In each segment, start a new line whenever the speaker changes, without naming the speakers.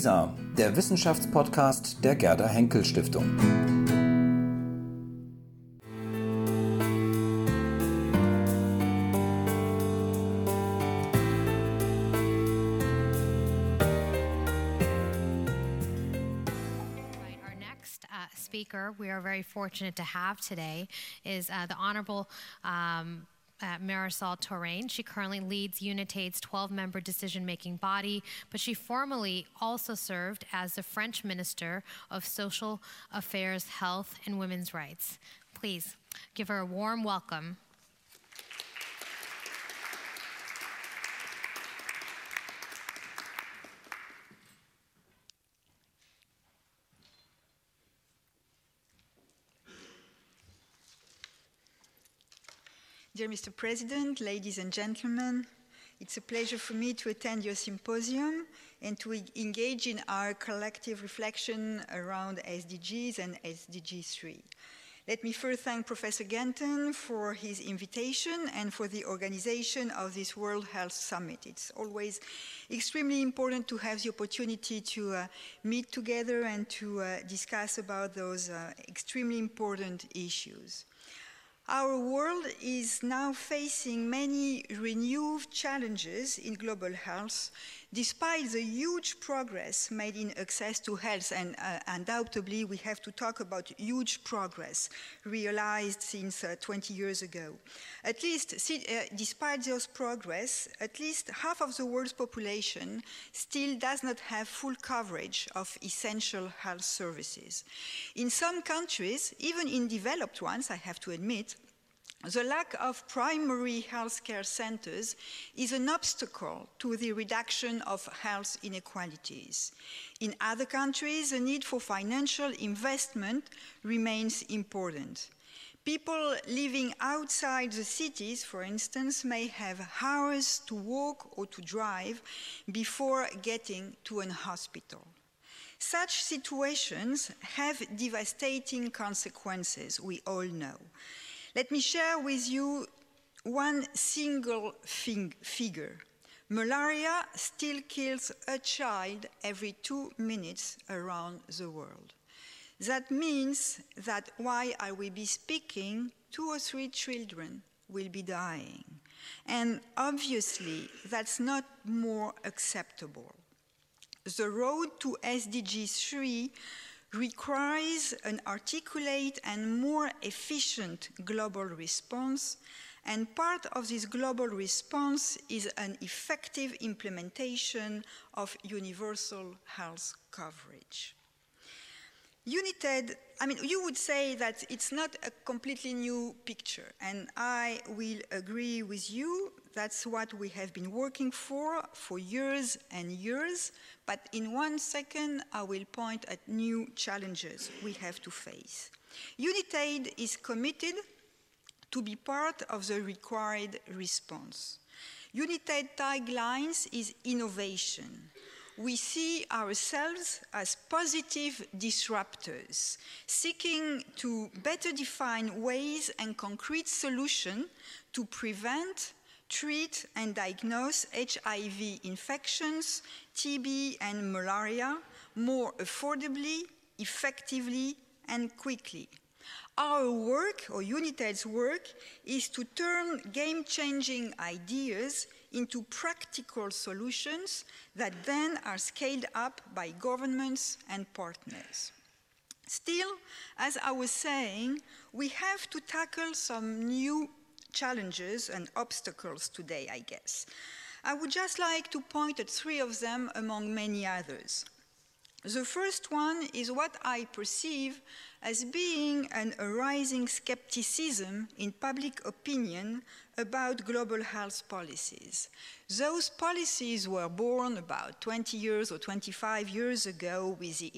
LISA, der Wissenschaftspodcast der Gerda Henkel Stiftung.
speaker we are very fortunate to have today is uh, the Honorable um, uh, Marisol Touraine. She currently leads UNITAID's 12 member decision making body, but she formerly also served as the French Minister of Social Affairs, Health, and Women's Rights. Please give her a warm welcome.
Dear Mr. President, ladies and gentlemen, it's a pleasure for me to attend your symposium and to engage in our collective reflection around SDGs and SDG 3. Let me first thank Professor Ganten for his invitation and for the organization of this World Health Summit. It's always extremely important to have the opportunity to uh, meet together and to uh, discuss about those uh, extremely important issues. Our world is now facing many renewed challenges in global health, despite the huge progress made in access to health, and uh, undoubtedly we have to talk about huge progress realized since uh, 20 years ago. At least, uh, despite those progress, at least half of the world's population still does not have full coverage of essential health services. In some countries, even in developed ones, I have to admit, the lack of primary healthcare centers is an obstacle to the reduction of health inequalities. In other countries, the need for financial investment remains important. People living outside the cities, for instance, may have hours to walk or to drive before getting to an hospital. Such situations have devastating consequences, we all know. Let me share with you one single fig figure. Malaria still kills a child every two minutes around the world. That means that while I will be speaking, two or three children will be dying. And obviously, that's not more acceptable. The road to SDG 3 requires an articulate and more efficient global response, and part of this global response is an effective implementation of universal health coverage. UNITAID, I mean, you would say that it's not a completely new picture, and I will agree with you. That's what we have been working for for years and years. But in one second, I will point at new challenges we have to face. UNITAID is committed to be part of the required response. UNITAID taglines is innovation we see ourselves as positive disruptors, seeking to better define ways and concrete solutions to prevent, treat, and diagnose HIV infections, TB, and malaria more affordably, effectively, and quickly. Our work, or UNITAID's work, is to turn game changing ideas into practical solutions that then are scaled up by governments and partners. Still, as I was saying, we have to tackle some new challenges and obstacles today, I guess. I would just like to point at three of them among many others. The first one is what I perceive as being an arising skepticism in public opinion about global health policies. Those policies were born about 20 years or 25 years ago with the,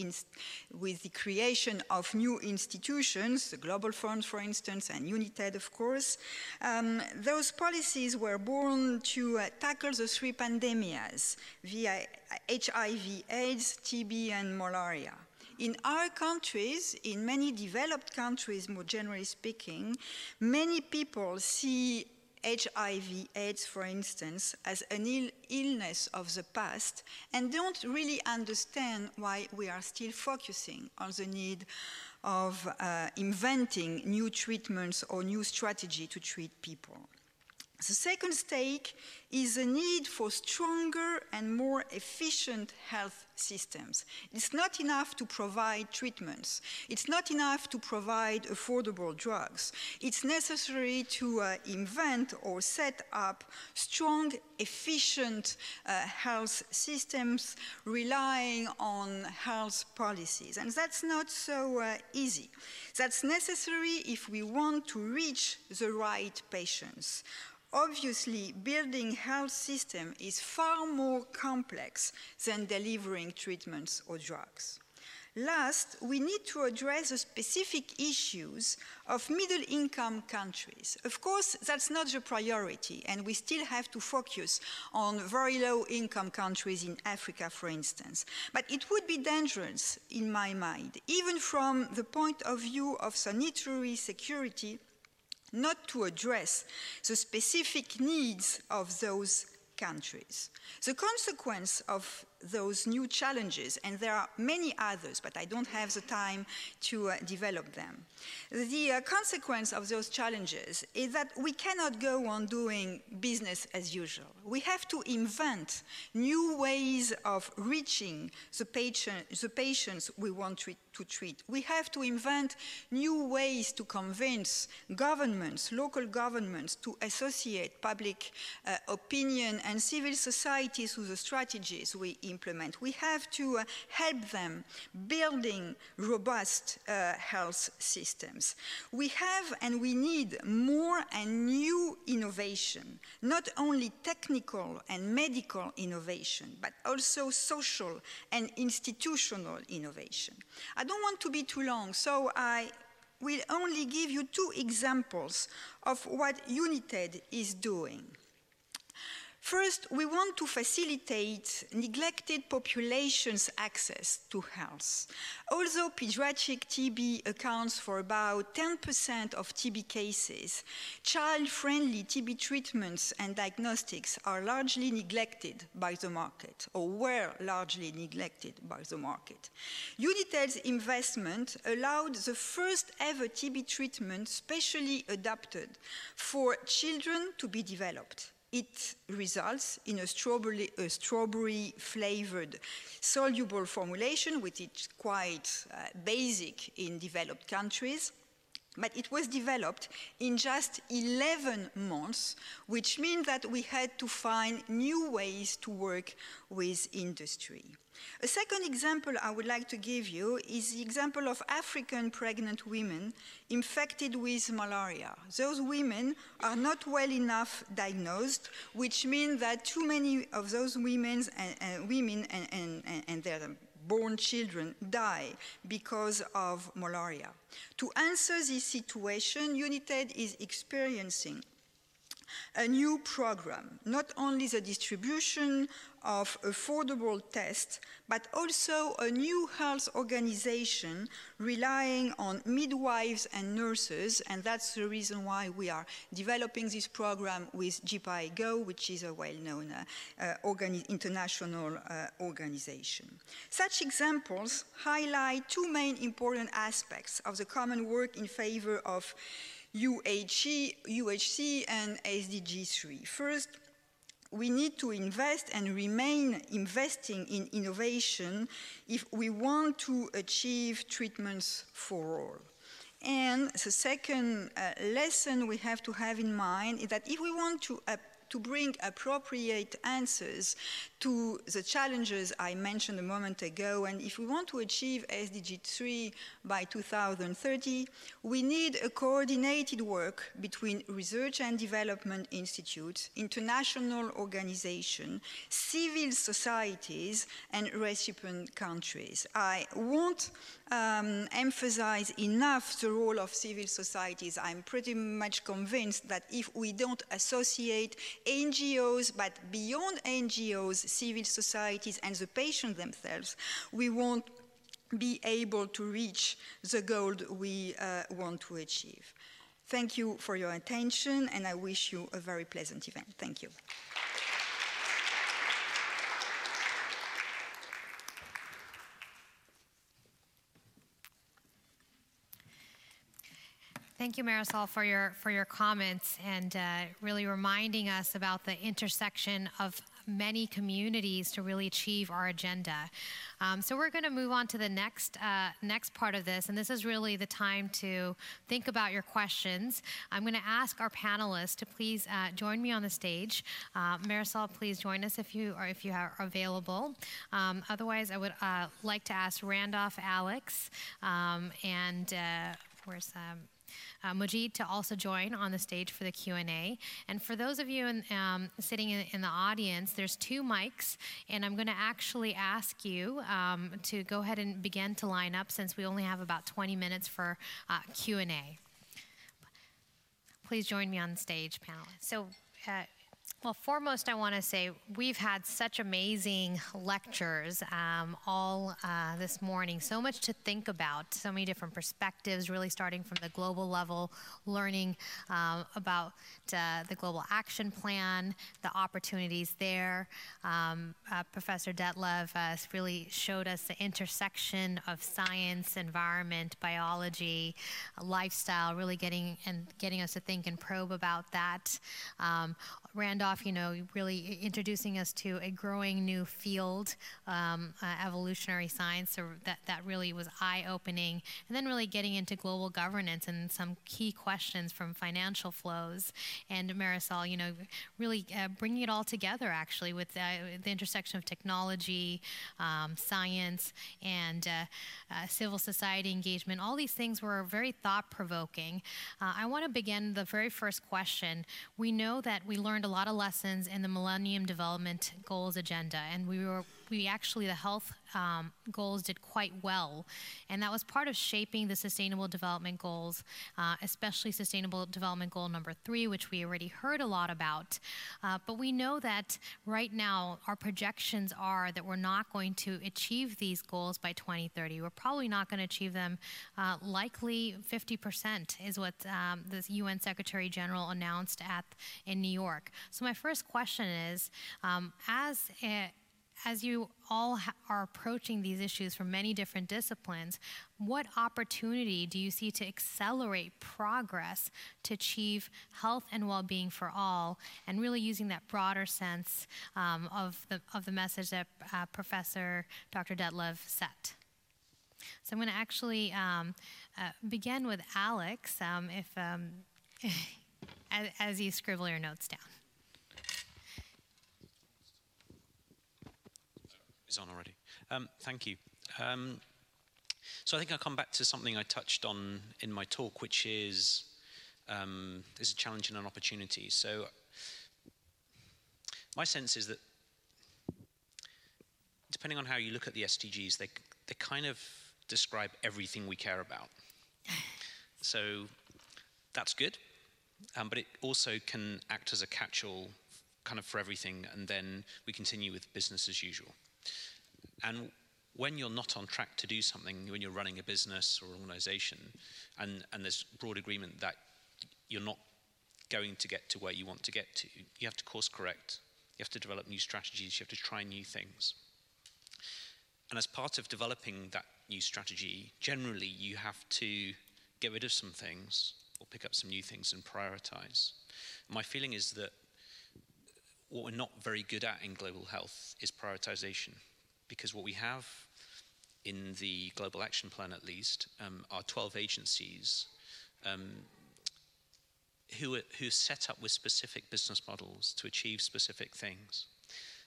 with the creation of new institutions, the Global Fund, for instance, and UNITAID, of course. Um, those policies were born to uh, tackle the three pandemias via HIV, AIDS, TB, and malaria. In our countries, in many developed countries, more generally speaking, many people see HIV, AIDS, for instance, as an Ill illness of the past and don't really understand why we are still focusing on the need of uh, inventing new treatments or new strategy to treat people. The second stake is the need for stronger and more efficient health systems. It's not enough to provide treatments. It's not enough to provide affordable drugs. It's necessary to uh, invent or set up strong, efficient uh, health systems relying on health policies. And that's not so uh, easy. That's necessary if we want to reach the right patients. Obviously, building health system is far more complex than delivering treatments or drugs. Last, we need to address the specific issues of middle income countries. Of course, that's not the priority, and we still have to focus on very low income countries in Africa, for instance. But it would be dangerous, in my mind, even from the point of view of sanitary security not to address the specific needs of those countries. The consequence of those new challenges, and there are many others, but I don't have the time to uh, develop them. The uh, consequence of those challenges is that we cannot go on doing business as usual. We have to invent new ways of reaching the, patient, the patients we want to, to treat. We have to invent new ways to convince governments, local governments, to associate public uh, opinion and civil society through the strategies we implement. We have to uh, help them building robust uh, health systems. We have and we need more and new innovation, not only technical and medical innovation, but also social and institutional innovation. I don't want to be too long, so I will only give you two examples of what UNITAID is doing. First, we want to facilitate neglected populations' access to health. Although pediatric TB accounts for about 10% of TB cases, child-friendly TB treatments and diagnostics are largely neglected by the market, or were largely neglected by the market. Unitaid's investment allowed the first ever TB treatment specially adapted for children to be developed it results in a strawberry, a strawberry flavored soluble formulation, which is quite uh, basic in developed countries. But it was developed in just 11 months, which means that we had to find new ways to work with industry. A second example I would like to give you is the example of African pregnant women infected with malaria. Those women are not well enough diagnosed, which means that too many of those women and, uh, women and, and, and their born children die because of malaria. To answer this situation, UNITAID is experiencing a new program, not only the distribution of affordable tests, but also a new health organization relying on midwives and nurses, and that's the reason why we are developing this program with Jhpiego, which is a well-known uh, organi international uh, organization. Such examples highlight two main important aspects of the common work in favor of UHC, UHC and SDG 3. First, we need to invest and remain investing in innovation if we want to achieve treatments for all. And the second uh, lesson we have to have in mind is that if we want to uh, to bring appropriate answers to the challenges I mentioned a moment ago. And if we want to achieve SDG 3 by 2030, we need a coordinated work between research and development institutes, international organizations, civil societies, and recipient countries. I won't um, emphasize enough the role of civil societies. I'm pretty much convinced that if we don't associate NGOs, but beyond NGOs, civil societies and the patients themselves, we won't be able to reach the goal we uh, want to achieve. Thank you for your attention, and I wish you a very pleasant event. Thank you.
Thank you, Marisol, for your for your comments and uh, really reminding us about the intersection of many communities to really achieve our agenda. Um, so we're going to move on to the next uh, next part of this, and this is really the time to think about your questions. I'm going to ask our panelists to please uh, join me on the stage. Uh, Marisol, please join us if you are if you are available. Um, otherwise, I would uh, like to ask Randolph, Alex, um, and uh, where's um, uh, to also join on the stage for the Q&A. And for those of you in, um, sitting in, in, the audience, there's two mics, and I'm going to actually ask you um, to go ahead and begin to line up since we only have about 20 minutes for uh, Q&A. Please join me on stage, panelists. So. Uh, well, foremost, I want to say we've had such amazing lectures um, all uh, this morning. So much to think about, so many different perspectives, really starting from the global level, learning um, about uh, the Global Action Plan, the opportunities there. Um, uh, Professor Detlev uh, really showed us the intersection of science, environment, biology, lifestyle, really getting and getting us to think and probe about that. Randolph, you know, really introducing us to a growing new field, um, uh, evolutionary science, so that, that really was eye opening. And then really getting into global governance and some key questions from financial flows. And Marisol, you know, really uh, bringing it all together actually with uh, the intersection of technology, um, science, and uh, uh, civil society engagement. All these things were very thought provoking. Uh, I want to begin the very first question. We know that we learned learned a lot of lessons in the Millennium Development Goals agenda, and we were we actually, the health um, goals did quite well. And that was part of shaping the Sustainable Development Goals, uh, especially Sustainable Development Goal number three, which we already heard a lot about. Uh, but we know that right now, our projections are that we're not going to achieve these goals by 2030. We're probably not going to achieve them. Uh, likely 50% is what um, the UN Secretary General announced at in New York. So my first question is, um, as a, as you all ha- are approaching these issues from many different disciplines, what opportunity do you see to accelerate progress to achieve health and well-being for all, and really using that broader sense um, of the of the message that uh, Professor Dr. Detlev set? So I'm going to actually um, uh, begin with Alex, um, if um, as, as you scribble your notes down.
Is on already. Um, thank you. Um, so I think I'll come back to something I touched on in my talk, which is um, there's a challenge and an opportunity. So my sense is that depending on how you look at the SDGs, they, they kind of describe everything we care about. so that's good, um, but it also can act as a catch-all kind of for everything, and then we continue with business as usual. And when you're not on track to do something, when you're running a business or an organization, and, and there's broad agreement that you're not going to get to where you want to get to, you have to course correct. You have to develop new strategies. You have to try new things. And as part of developing that new strategy, generally you have to get rid of some things or pick up some new things and prioritize. My feeling is that what we're not very good at in global health is prioritization because what we have in the Global Action Plan, at least, um, are 12 agencies um, who, are, who set up with specific business models to achieve specific things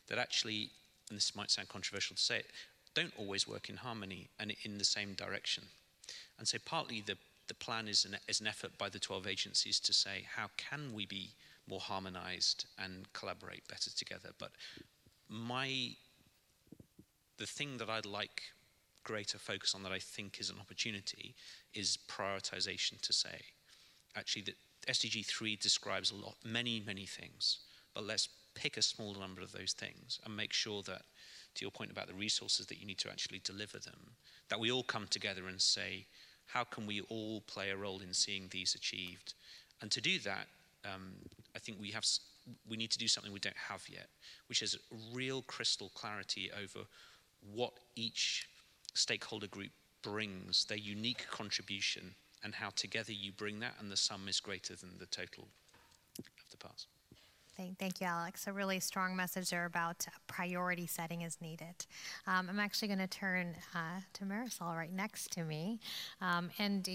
that actually, and this might sound controversial to say it, don't always work in harmony and in the same direction. And so partly the, the plan is an, is an effort by the 12 agencies to say, how can we be more harmonized and collaborate better together? But my the thing that I'd like greater focus on that I think is an opportunity is prioritization to say, actually, that SDG 3 describes a lot, many, many things, but let's pick a small number of those things and make sure that, to your point about the resources that you need to actually deliver them, that we all come together and say, how can we all play a role in seeing these achieved? And to do that, um, I think we have we need to do something we don't have yet, which is real crystal clarity over what each stakeholder group brings, their unique contribution, and how together you bring that, and the sum is greater than the total of the parts.
Thank, thank you, Alex. A really strong message there about priority setting is needed. Um, I'm actually going to turn uh, to Marisol right next to me. Um, and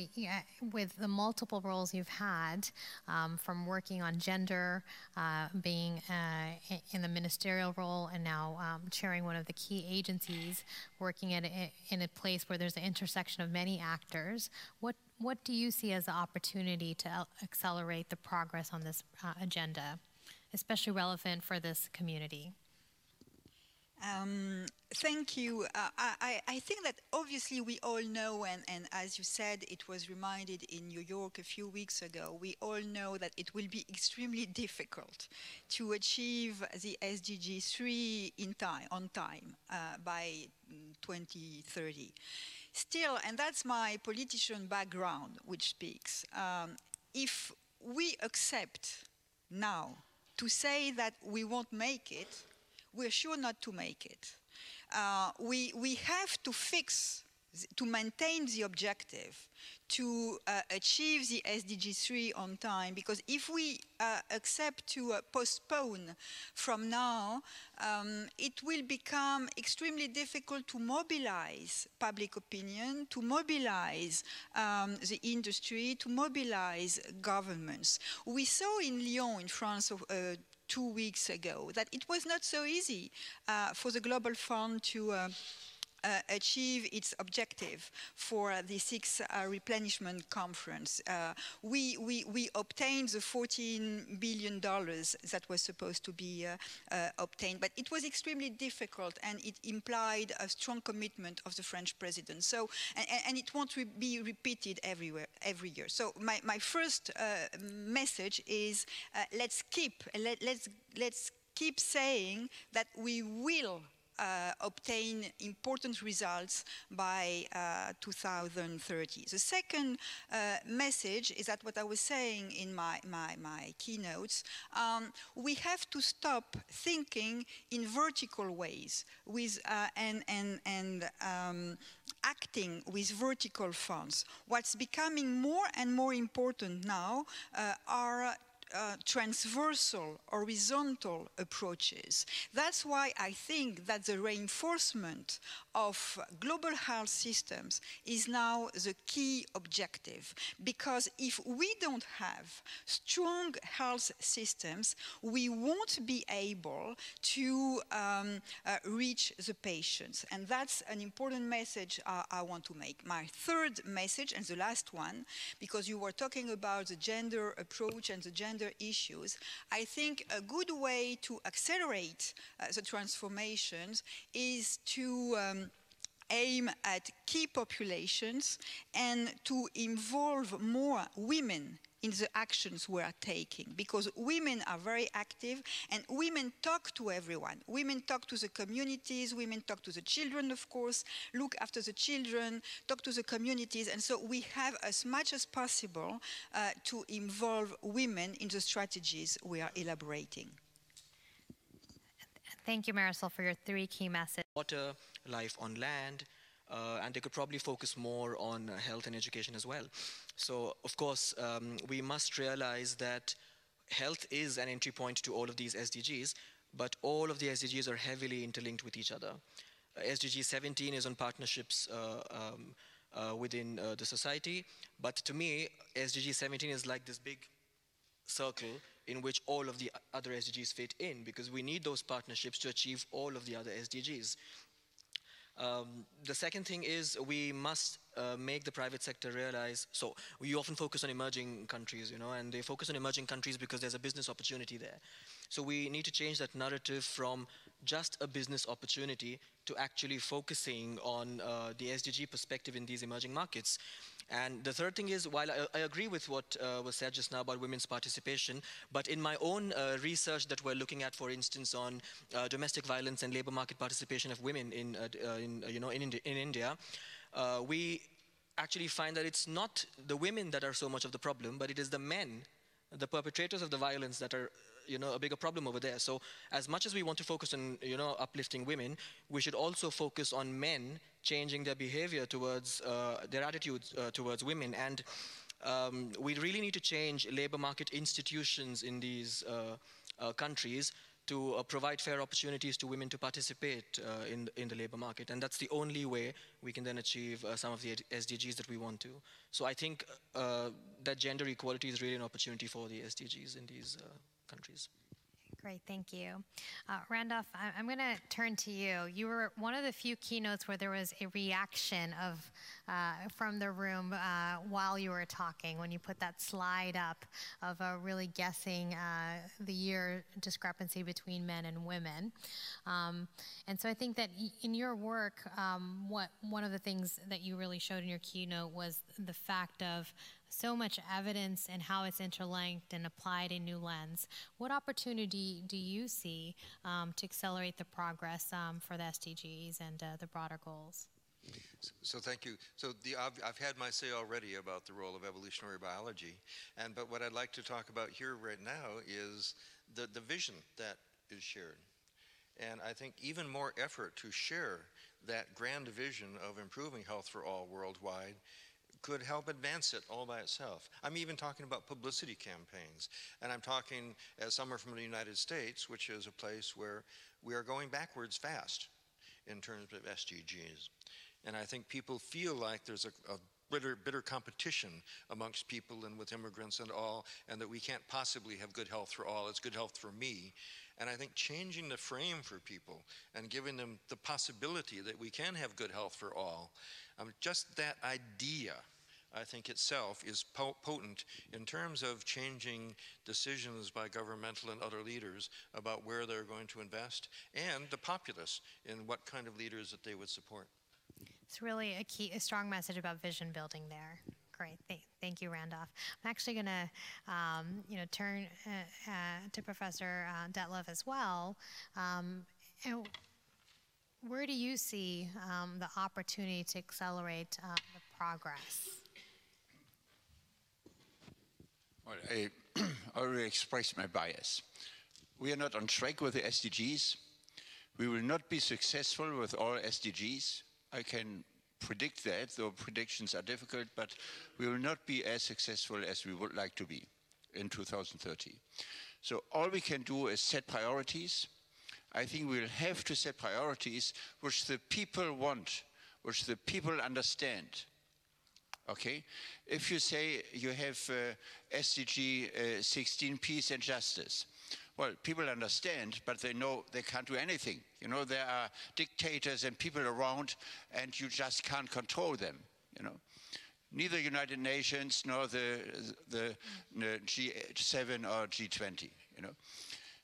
with the multiple roles you've had, um, from working on gender, uh, being uh, in the ministerial role, and now um, chairing one of the key agencies, working at a, in a place where there's an intersection of many actors, what what do you see as the opportunity to accelerate the progress on this uh, agenda? Especially relevant for this community?
Um, thank you. Uh, I, I, think that obviously we all know, and, and, as you said, it was reminded in New York a few weeks ago, we all know that it will be extremely difficult to achieve the SDG 3 in time, on time uh, by 2030. Still, and that's my politician background which speaks, um, if we accept now to say that we won't make it, we're sure not to make it. Uh, we, we have to fix, to maintain the objective, to uh, achieve the SDG 3 on time because if we uh, accept to uh, postpone from now, um, it will become extremely difficult to mobilize public opinion, to mobilize um, the industry, to mobilize governments. We saw in Lyon, in France, uh, two weeks ago that it was not so easy uh, for the Global Fund to uh, achieve its objective for the sixth uh, replenishment conference. Uh, we, we, we obtained the $14 billion that was supposed to be uh, uh, obtained, but it was extremely difficult and it implied a strong commitment of the French president. So, and, and it won't re be repeated everywhere, every year. So my, my first uh, message is let's keep, let, let's, let's keep saying that we will uh, obtain important results by uh, 2030. The second uh, message is that what I was saying in my, my, my keynotes, um, we have to stop thinking in vertical ways with, uh, and, and, and um, acting with vertical funds. What's becoming more and more important now uh, are uh, transversal, horizontal approaches. That's why I think that the reinforcement of global health systems is now the key objective. Because if we don't have strong health systems, we won't be able to um, uh, reach the patients. And that's an important message uh, I want to make. My third message, and the last one, because you were talking about the gender approach and the gender issues, I think a good way to accelerate uh, the transformations is to um, aim at key populations and to involve more women in the actions we are taking because women are very active and women talk to everyone. Women talk to the communities, women talk to the children, of course, look after the children, talk to the communities. And so we have as much as possible uh, to involve women in the strategies we are elaborating.
Thank you, Marisol, for your three key messages.
Water, life on land, uh, and they could probably focus more on uh, health and education as well. So, of course, um, we must realize that health is an entry point to all of these SDGs, but all of the SDGs are heavily interlinked with each other. Uh, SDG 17 is on partnerships uh, um, uh, within uh, the society, but to me, SDG 17 is like this big circle in which all of the other SDGs fit in because we need those partnerships to achieve all of the other SDGs. Um, the second thing is we must uh, make the private sector realize, so we often focus on emerging countries, you know, and they focus on emerging countries because there's a business opportunity there. So we need to change that narrative from just a business opportunity to actually focusing on uh, the SDG perspective in these emerging markets. And the third thing is, while I, I agree with what uh, was said just now about women's participation, but in my own uh, research that we're looking at, for instance, on uh, domestic violence and labor market participation of women in, uh, uh, in you know, in, Indi in India, we actually find that it's not the women that are so much of the problem, but it is the men, the perpetrators of the violence that are you know a bigger problem over there so as much as we want to focus on you know uplifting women we should also focus on men changing their behavior towards uh, their attitudes uh, towards women and um, we really need to change labor market institutions in these uh, uh countries to uh, provide fair opportunities to women to participate uh, in, in the labor market. And that's the only way we can then achieve uh, some of the SDGs that we want to. So I think uh, that gender equality is really an opportunity for the SDGs in these countries.
Great, thank you. Uh, Randolph, I- am going to turn to you. You were one of the few keynotes where there was a reaction of uh, from the room uh, while you were talking when you put that slide up of really guessing uh, the year discrepancy between men and women. Um, and so I think that in your work, um, what one of the things that you really showed in your keynote was the fact of so much evidence and how it's interlinked and applied in new lens. What opportunity do you see um, to accelerate the progress um, for the SDGs and uh, the broader goals?
So, so, thank you. So the, I've, I've, had my say already about the role of evolutionary biology, and but what I'd like to talk about here right now is the, the vision that is shared. And I think even more effort to share that grand vision of improving health for all worldwide could help advance it all by itself. I'm even talking about publicity campaigns. And I'm talking as someone from the United States, which is a place where we are going backwards fast in terms of SDGs. And I think people feel like there's a, a bitter, bitter competition amongst people and with immigrants and all, and that we can't possibly have good health for all. It's good health for me. And I think changing the frame for people and giving them the possibility that we can have good health for all, um, just that idea, I think itself is po potent in terms of changing decisions by governmental and other leaders about where they're going to invest and the populace in what kind of leaders that they would support.
It's really a key, a strong message about vision building there. Great, Th thank you, Randolph. I'm actually going to, um, you know, turn uh, uh, to Professor uh, Detlev as well. Um, and where do you see um, the opportunity to accelerate uh, the progress?
Well, I already expressed my bias. We are not on track with the SDGs. We will not be successful with all SDGs. I can predict that, though predictions are difficult, but we will not be as successful as we would like to be in 2030. So all we can do is set priorities. I think we'll have to set priorities which the people want, which the people understand. Okay? If you say you have uh, SDG uh, 16, peace and justice, well, people understand, but they know they can't do anything. You know, there are dictators and people around, and you just can't control them. You know, neither United Nations nor the the, the G7 or G20. You know,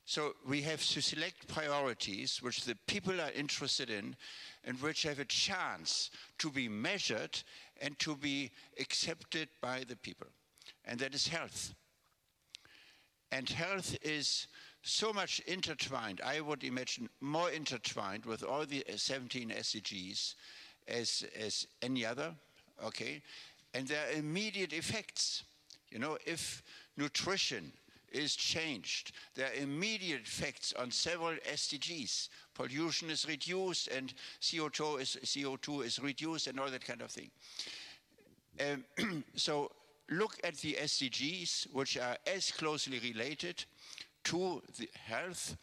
so we have to select priorities which the people are interested in, and which have a chance to be measured and to be accepted by the people, and that is health. And health is so much intertwined, I would imagine more intertwined with all the 17 SDGs as, as any other, okay? And there are immediate effects. You know, if nutrition is changed, there are immediate effects on several SDGs. Pollution is reduced and CO2 is, CO2 is reduced and all that kind of thing. Um, so look at the SDGs, which are as closely related to the health,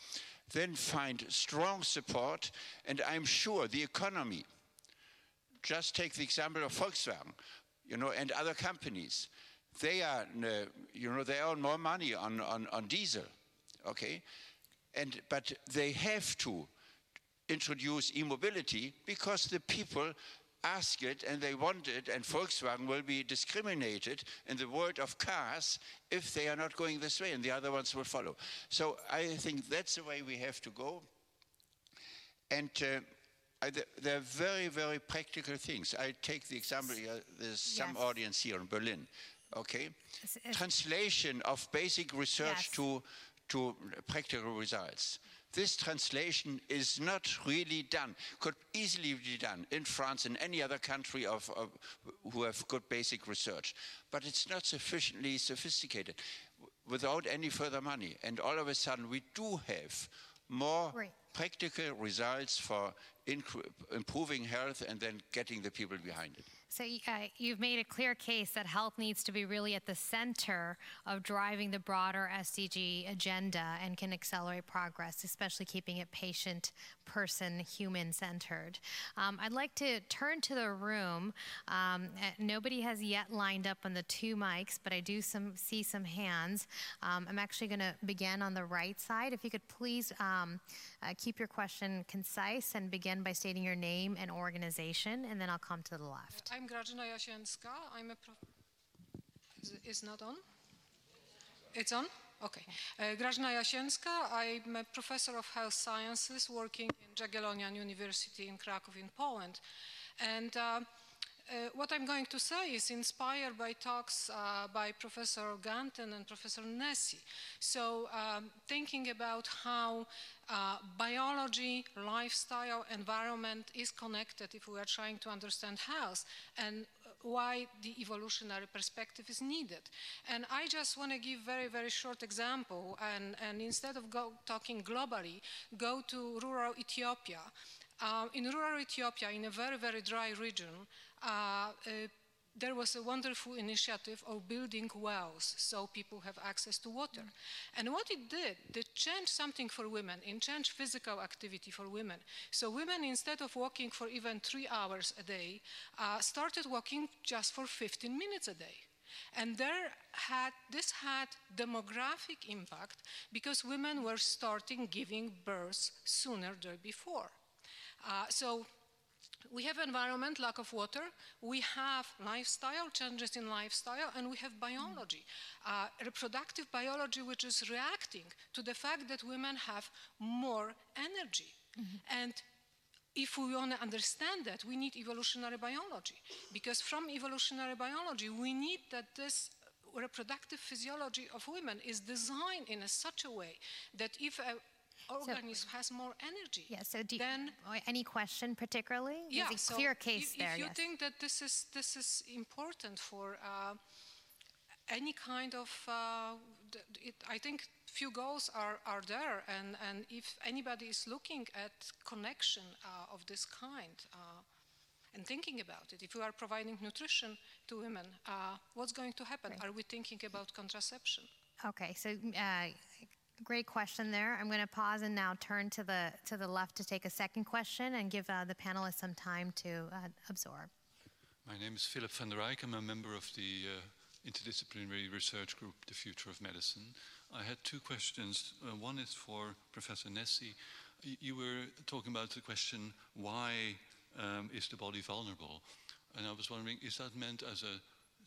then find strong support, and I'm sure the economy, just take the example of Volkswagen, you know, and other companies, they are, uh, you know, they earn more money on, on, on diesel, okay? And, but they have to introduce e-mobility because the people ask it and they want it, and Volkswagen will be discriminated in the world of cars if they are not going this way, and the other ones will follow. So I think that's the way we have to go. And uh, I, are very, very practical things. I take the example here, there's some audience here in Berlin, okay? Translation of basic research yes. to, to practical results. this translation is not really done. Could easily be done in France and any other country of, of, who have good basic research, but it's not sufficiently sophisticated without any further money. And all of a sudden, we do have more
Right.
practical results for improving health and then getting the people behind it.
So uh, you've made a clear case that health needs to be really at the center of driving the broader SDG agenda and can accelerate progress, especially keeping it patient, person, human centered. Um, I'd like to turn to the room. Um, uh, nobody has yet lined up on the two mics, but I do some, see some hands. Um, I'm actually going to begin on the right side. If you could please um, uh, keep your question concise and begin by stating your name and organization, and then I'll come to the left.
I'm Grażyna Jasienska. I'm a is is not on? It's on? Okay. Uh, Grażyna Jasienska. I'm a professor of health sciences working in Jagiellonian University in Krakow in Poland. And uh, uh, what I'm going to say is inspired by talks uh, by Professor Ganten and Professor Nesse. So, um, thinking about how uh, biology, lifestyle, environment is connected if we are trying to understand health, and uh, why the evolutionary perspective is needed. And I just want to give very, very short example, and, and instead of talking globally, go to rural Ethiopia. Uh, in rural Ethiopia, in a very, very dry region, there was a wonderful initiative of building wells so people have access to water. And what it did, it changed something for women, it changed physical activity for women. So women, instead of walking for even three hours a day, uh, started walking just for 15 minutes a day. And there had, this had demographic impact because women were starting giving birth sooner than before. Uh, so we have environment, lack of water, we have lifestyle, changes in lifestyle, and we have biology, uh, reproductive biology, which is reacting to the fact that women have more energy. And if we want to understand that, we need evolutionary biology. Because from evolutionary biology, we need that this reproductive physiology of women is designed in a such a way that if a organism has more energy,
Yeah, so do you,
then
any question particularly?
yeah,
There's a
so
clear case
if,
there,
If you
yes.
think that this is this is important for uh, any kind of, uh, it, I think few goals are, are there, and, and if anybody is looking at connection uh, of this kind uh, and thinking about it, if we are providing nutrition to women, uh, what's going to happen? Are we thinking about contraception?
Okay, so uh, great question there. I'm going to pause and now turn to the to the left to take a second question and give uh, the panelists some time to uh, absorb.
My name is Philip van der Eijk. I'm a member of the uh, interdisciplinary research group, The Future of Medicine. I had two questions. Uh, one is for Professor Nesse. You were talking about the question, why um, is the body vulnerable? And I was wondering, is that meant as a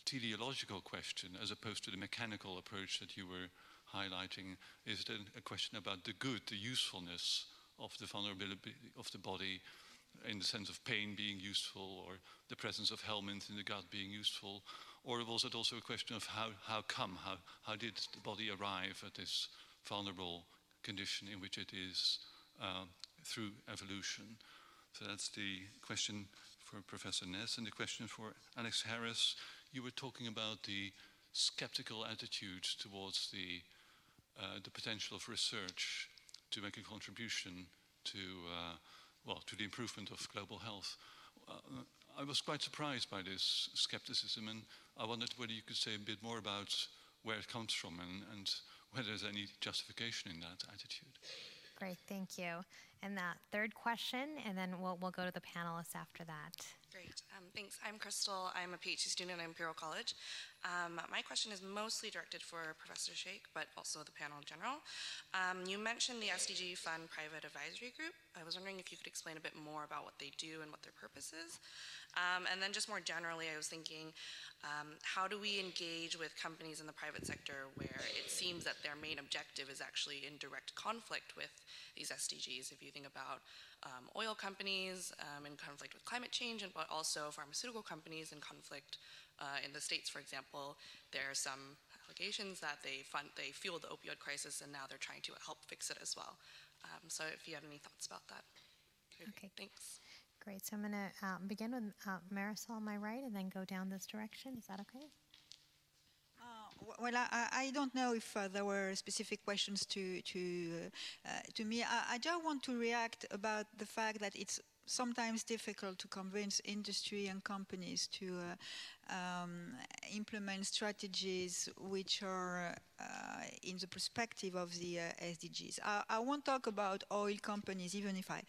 teleological question as opposed to the mechanical approach that you were highlighting? Is it a question about the good, the usefulness of the vulnerability of the body in the sense of pain being useful or the presence of helminth in the gut being useful? Or was it also a question of how, how come, how, how did the body arrive at this vulnerable condition in which it is uh, through evolution? So that's the question for Professor Ness. And the question for Alex Harris, you were talking about the skeptical attitude towards the, uh, the potential of research to make a contribution to, uh, well, to the improvement of global health. Uh, I was quite surprised by this skepticism, and I wondered whether you could say a bit more about where it comes from and, and whether there's any justification in that attitude.
Great, thank you. And that third question, and then we'll we'll go to the panelists after that.
Great. Um, thanks. I'm Crystal. I'm a PhD student at Imperial College. Um, my question is mostly directed for Professor Sheikh, but also the panel in general. Um, you mentioned the SDG Fund Private Advisory Group. I was wondering if you could explain a bit more about what they do and what their purpose is. Um, and then just more generally, I was thinking, um, how do we engage with companies in the private sector where it seems that their main objective is actually in direct conflict with these SDGs? If you think about um, oil companies in conflict with climate change, and but also pharmaceutical companies in conflict. Uh, in the states, for example, there are some allegations that they fund, they fuel the opioid crisis, and now they're trying to help fix it as well. Um, so, if you have any thoughts about that,
Okay.
thanks.
Great. So I'm going to um, begin with uh, Marisol on my right and then go down this direction. Is that okay?
W- Well, I, I don't know if uh, there were specific questions to to uh, uh, to me. I, I just want to react about the fact that it's sometimes difficult to convince industry and companies to uh, um, implement strategies which are uh, in the perspective of the uh, SDGs. I, I won't talk about oil companies, even if I,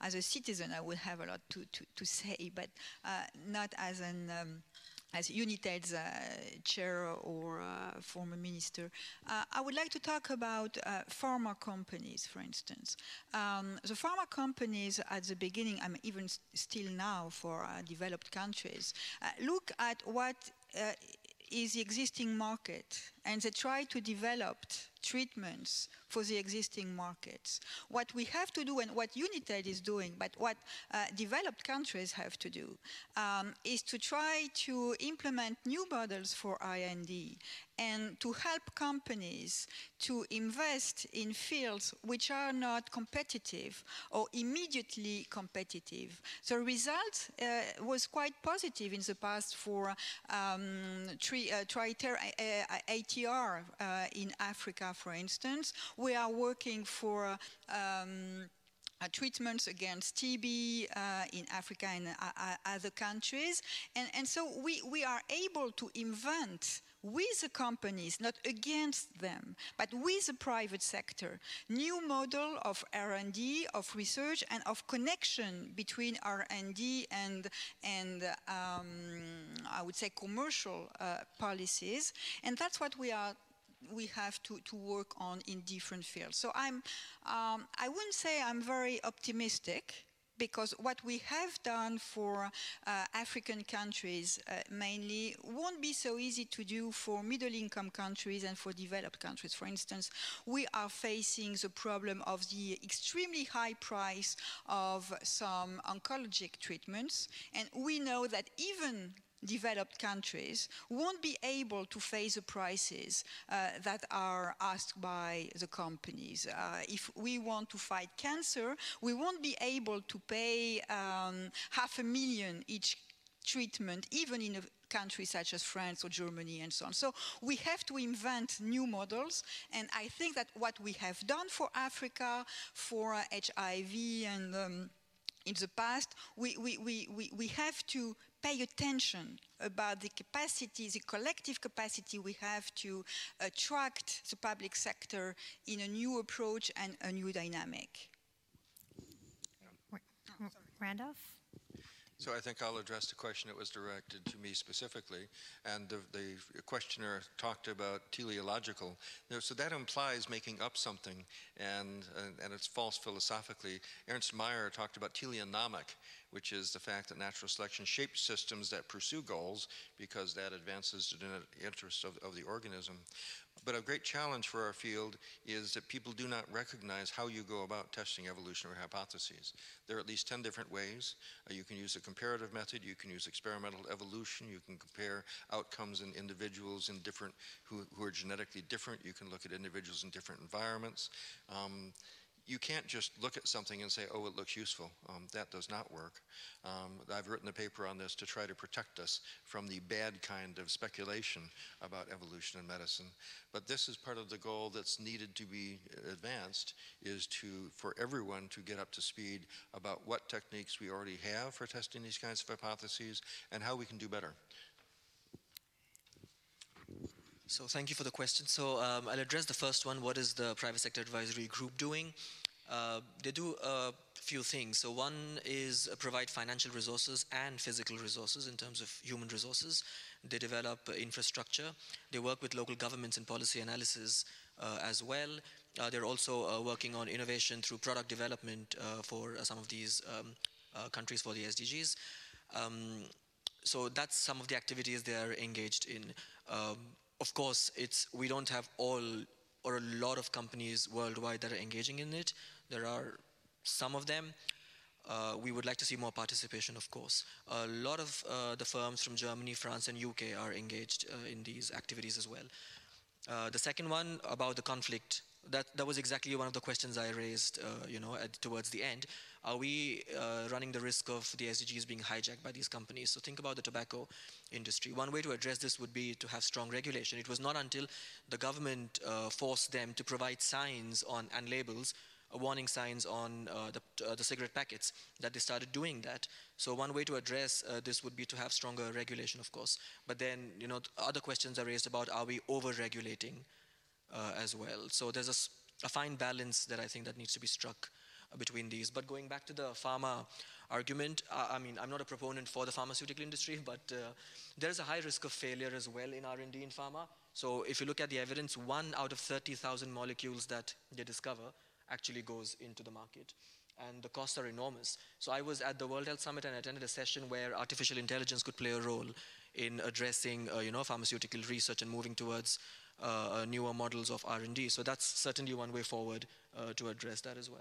as a citizen, I would have a lot to, to, to say, but uh, not as an um, as UNITAID's uh, chair or uh, former minister. Uh, I would like to talk about pharma companies, for instance. Um, the pharma companies at the beginning, I mean, even still now for developed countries, look at what is the existing market and they try to develop treatments for the existing markets. What we have to do and what UNITAID is doing, but what uh, developed countries have to do, um, is to try to implement new models for R&D to help companies to invest in fields which are not competitive or immediately competitive. The result uh, was quite positive in the past for um, tri- uh, triter- uh, ATR uh, in Africa, for instance. We are working for um, uh, treatments against TB uh, in Africa and uh, other countries. And, and so we, we are able to invent with the companies, not against them, but with the private sector, new model of R&D, of research, and of connection between R&D and, and um, I would say commercial uh, policies. And that's what we are we have to, to work on in different fields. So I'm, um, I wouldn't say I'm very optimistic because what we have done for uh, African countries uh, mainly won't be so easy to do for middle income countries and for developed countries. For instance, we are facing the problem of the extremely high price of some oncologic treatments, and we know that even developed countries won't be able to face the prices uh, that are asked by the companies. Uh, if we want to fight cancer, we won't be able to pay um, half a million each treatment, even in a country such as France or Germany and so on. So we have to invent new models, and I think that what we have done for Africa, for uh, HIV and um, in the past, we, we, we, we, we have to pay attention about the capacity, the collective capacity we have to attract the public sector in a new approach and a new dynamic.
Oh, Randolph?
So I think I'll address the question that was directed to me specifically. And the, the questioner talked about teleological. So that implies making up something, and, and, and it's false philosophically. Ernst Mayr talked about teleonomic, which is the fact that natural selection shapes systems that pursue goals because that advances the interest of, of the organism. But a great challenge for our field is that people do not recognize how you go about testing evolutionary hypotheses. There are at least 10 different ways. Uh, you can use a comparative method, you can use experimental evolution, you can compare outcomes in individuals in different, who, who are genetically different, you can look at individuals in different environments. Um, you can't just look at something and say, oh, it looks useful. Um, that does not work. Um, I've written a paper on this to try to protect us from the bad kind of speculation about evolution in medicine. But this is part of the goal that's needed to be advanced is to, for everyone to get up to speed about what techniques we already have for testing these kinds of hypotheses and how we can do better.
So thank you for the question. So um, I'll address the first one. What is the private sector advisory group doing? Uh, they do a few things. So one is uh, provide financial resources and physical resources in terms of human resources. They develop uh, infrastructure. They work with local governments in policy analysis uh, as well. Uh, they're also uh, working on innovation through product development for some of these um, countries for the SDGs. Um, so that's some of the activities they are engaged in. Um, of course, it's we don't have all or a lot of companies worldwide that are engaging in it. There are some of them. Uh, we would like to see more participation, of course. A lot of uh, the firms from Germany, France, and UK are engaged uh, in these activities as well. Uh, the second one about the conflict that, that was exactly one of the questions I raised, uh, you know, at, towards the end. Are we uh, running the risk of the SDGs being hijacked by these companies? So think about the tobacco industry. One way to address this would be to have strong regulation. It was not until the government uh, forced them to provide signs on and labels uh, warning signs on uh, the, uh, the, cigarette packets that they started doing that. So one way to address this would be to have stronger regulation, of course. But then, you know, other questions are raised about are we over-regulating uh, as well. So there's a, a, fine balance that I think that needs to be struck uh, between these. But going back to the pharma argument, I mean, I'm not a proponent for the pharmaceutical industry, but uh, there's a high risk of failure as well in R&D in pharma. So if you look at the evidence, one out of 30,000 molecules that they discover actually goes into the market and the costs are enormous. So I was at the World Health Summit and attended a session where artificial intelligence could play a role in addressing, uh, you know, pharmaceutical research and moving towards uh, uh, newer models of R&D. So that's certainly one way forward uh, to address that as well.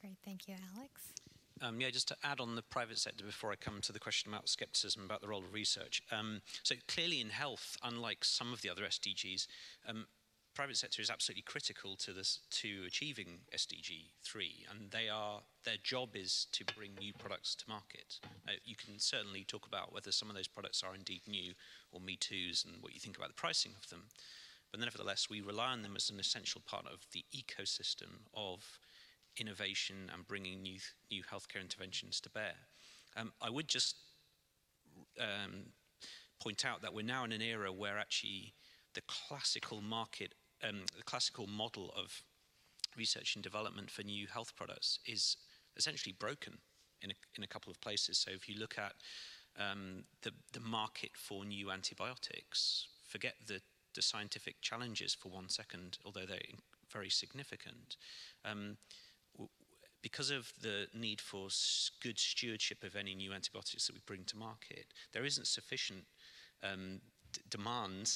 Great, thank you, Alex.
Um, yeah, just to add on the private sector before I come to the question about skepticism about the role of research. Um, so clearly in health, unlike some of the other SDGs, um, private sector is absolutely critical to this to achieving SDG 3 and they are their job is to bring new products to market. Uh, you can certainly talk about whether some of those products are indeed new or me too's and what you think about the pricing of them. But nevertheless, we rely on them as an essential part of the ecosystem of innovation and bringing new, new healthcare interventions to bear. Um, I would just um, point out that we're now in an era where actually the classical market, um, the classical model of research and development for new health products is essentially broken in a, in a couple of places. So if you look at um, the, the market for new antibiotics, forget the the scientific challenges for one second, although they're very significant. Um, because of the need for good stewardship of any new antibiotics that we bring to market, there isn't sufficient um, demand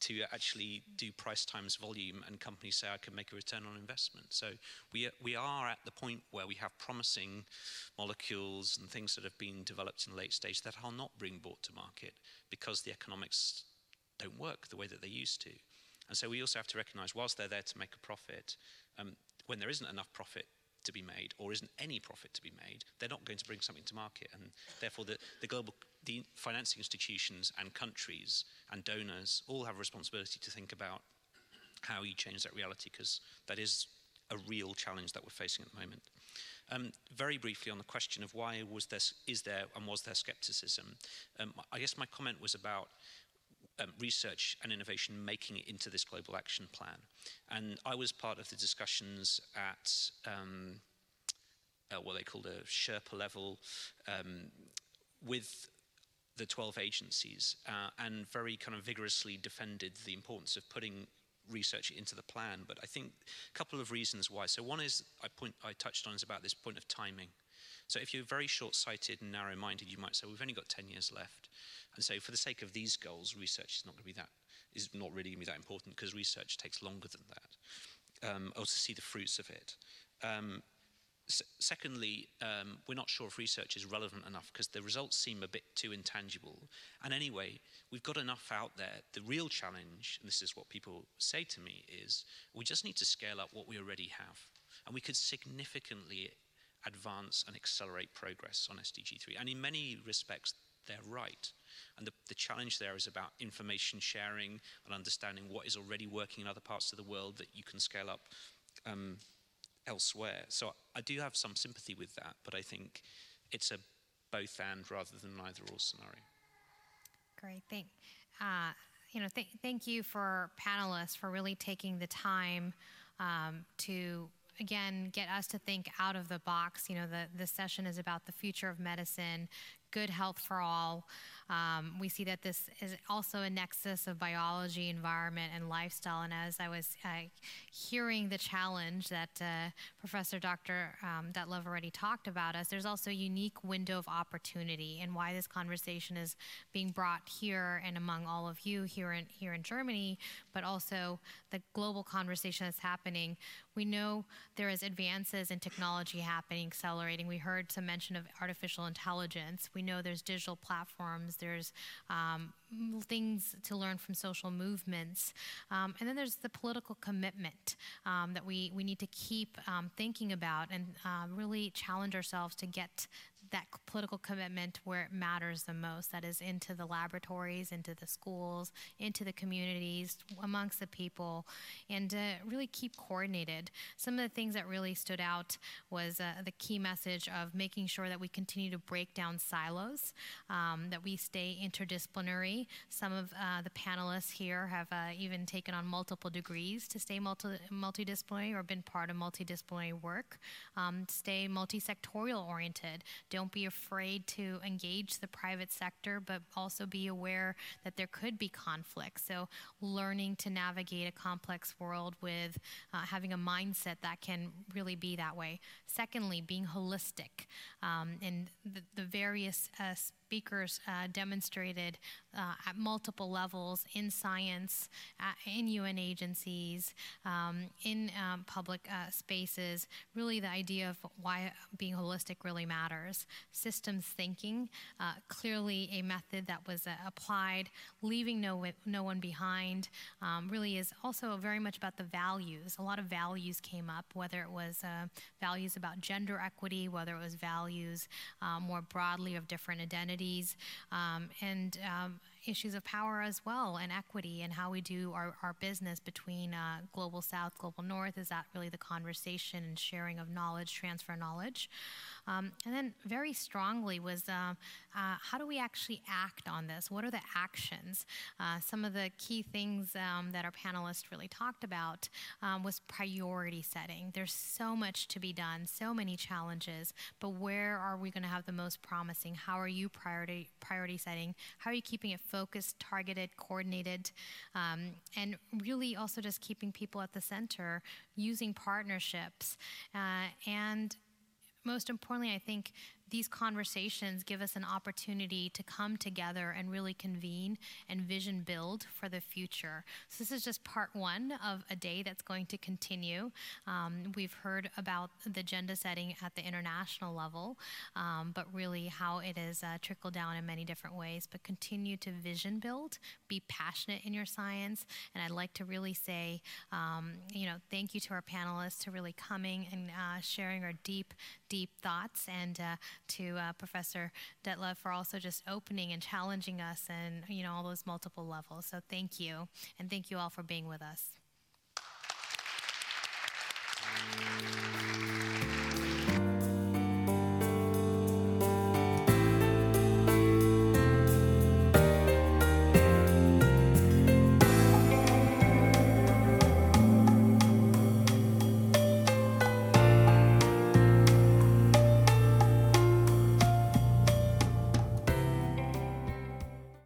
to actually do price times volume and companies say I can make a return on investment. So we, we are at the point where we have promising molecules and things that have been developed in late stage that are not being brought to market because the economics don't work the way that they used to. And so we also have to recognize, whilst they're there to make a profit, um, when there isn't enough profit to be made or isn't any profit to be made, they're not going to bring something to market. And therefore, the, the global the financing institutions and countries and donors all have a responsibility to think about how you change that reality because that is a real challenge that we're facing at the moment. Um, very briefly on the question of why was there, is there and was there skepticism, um, I guess my comment was about um, research and innovation making it into this global action plan. And I was part of the discussions at um, uh, what they called a Sherpa level um, with the 12 agencies uh, and very kind of vigorously defended the importance of putting research into the plan. But I think a couple of reasons why. So one is I, point, I touched on is about this point of timing. So if you're very short-sighted and narrow-minded, you might say, we've only got 10 years left. And so for the sake of these goals, research is not going to be that, is not really going to be that important because research takes longer than that, um, or to see the fruits of it. Um, secondly, um, we're not sure if research is relevant enough because the results seem a bit too intangible. And anyway, we've got enough out there. The real challenge, and this is what people say to me, is we just need to scale up what we already have. And we could significantly advance and accelerate progress on SDG 3. And in many respects, they're right. And the, the challenge there is about information sharing and understanding what is already working in other parts of the world that you can scale up um, elsewhere. So I do have some sympathy with that, but I think it's a both and rather than either or scenario.
Great, thank uh, you know, th thank you for panelists for really taking the time um, to again get us to think out of the box. You know, the the session is about the future of medicine, good health for all. Um, we see that this is also a nexus of biology, environment, and lifestyle. And as I was uh, hearing the challenge that uh, Professor Dr. Um, already talked about us, there's also a unique window of opportunity and why this conversation is being brought here and among all of you here in here in Germany, but also the global conversation that's happening. We know there is advances in technology happening, accelerating. We heard some mention of artificial intelligence We know there's digital platforms, there's um, things to learn from social movements, um, and then there's the political commitment um, that we, we need to keep um, thinking about and uh, really challenge ourselves to get that political commitment where it matters the most that is into the laboratories into the schools into the communities amongst the people and to really keep coordinated. Some of the things that really stood out was uh, the key message of making sure that we continue to break down silos um, that we stay interdisciplinary. Some of uh, the panelists here have uh, even taken on multiple degrees to stay multi- multidisciplinary or been part of multidisciplinary work. Um, stay multi-sectorial oriented don't be afraid to engage the private sector, but also be aware that there could be conflict. So, learning to navigate a complex world with uh, having a mindset that can really be that way. Secondly, being holistic. Um, and the, the various uh, speakers uh, demonstrated uh, at multiple levels in science, uh, in UN agencies, um, in um, public uh, spaces, really the idea of why being holistic really matters. Systems thinking, uh, clearly a method that was applied, leaving no, no one behind, um, really is also very much about the values. A lot of values came up, whether it was values about gender equity, whether it was values more broadly of different identities um, and um, issues of power as well and equity and how we do our, our business between uh, global south global north is that really the conversation and sharing of knowledge transfer knowledge um, and then very strongly was uh, uh, how do we actually act on this? What are the actions? Uh, some of the key things um, that our panelists really talked about um, was priority setting. There's so much to be done, so many challenges, but where are we going to have the most promising? How are you priority priority setting? How are you keeping it focused, targeted, coordinated, um, and really also just keeping people at the center, using partnerships, uh, and most importantly, I think these conversations give us an opportunity to come together and really convene and vision build for the future. So, this is just part one of a day that's going to continue. Um, we've heard about the agenda setting at the international level, um, but really how it is uh, trickled down in many different ways. But continue to vision build, be passionate in your science. And I'd like to really say, um, you know, thank you to our panelists to really coming and uh, sharing our deep, deep thoughts and uh, to uh, Professor Detlev for also just opening and challenging us and, you know, all those multiple levels. So thank you. And thank you all for being with us.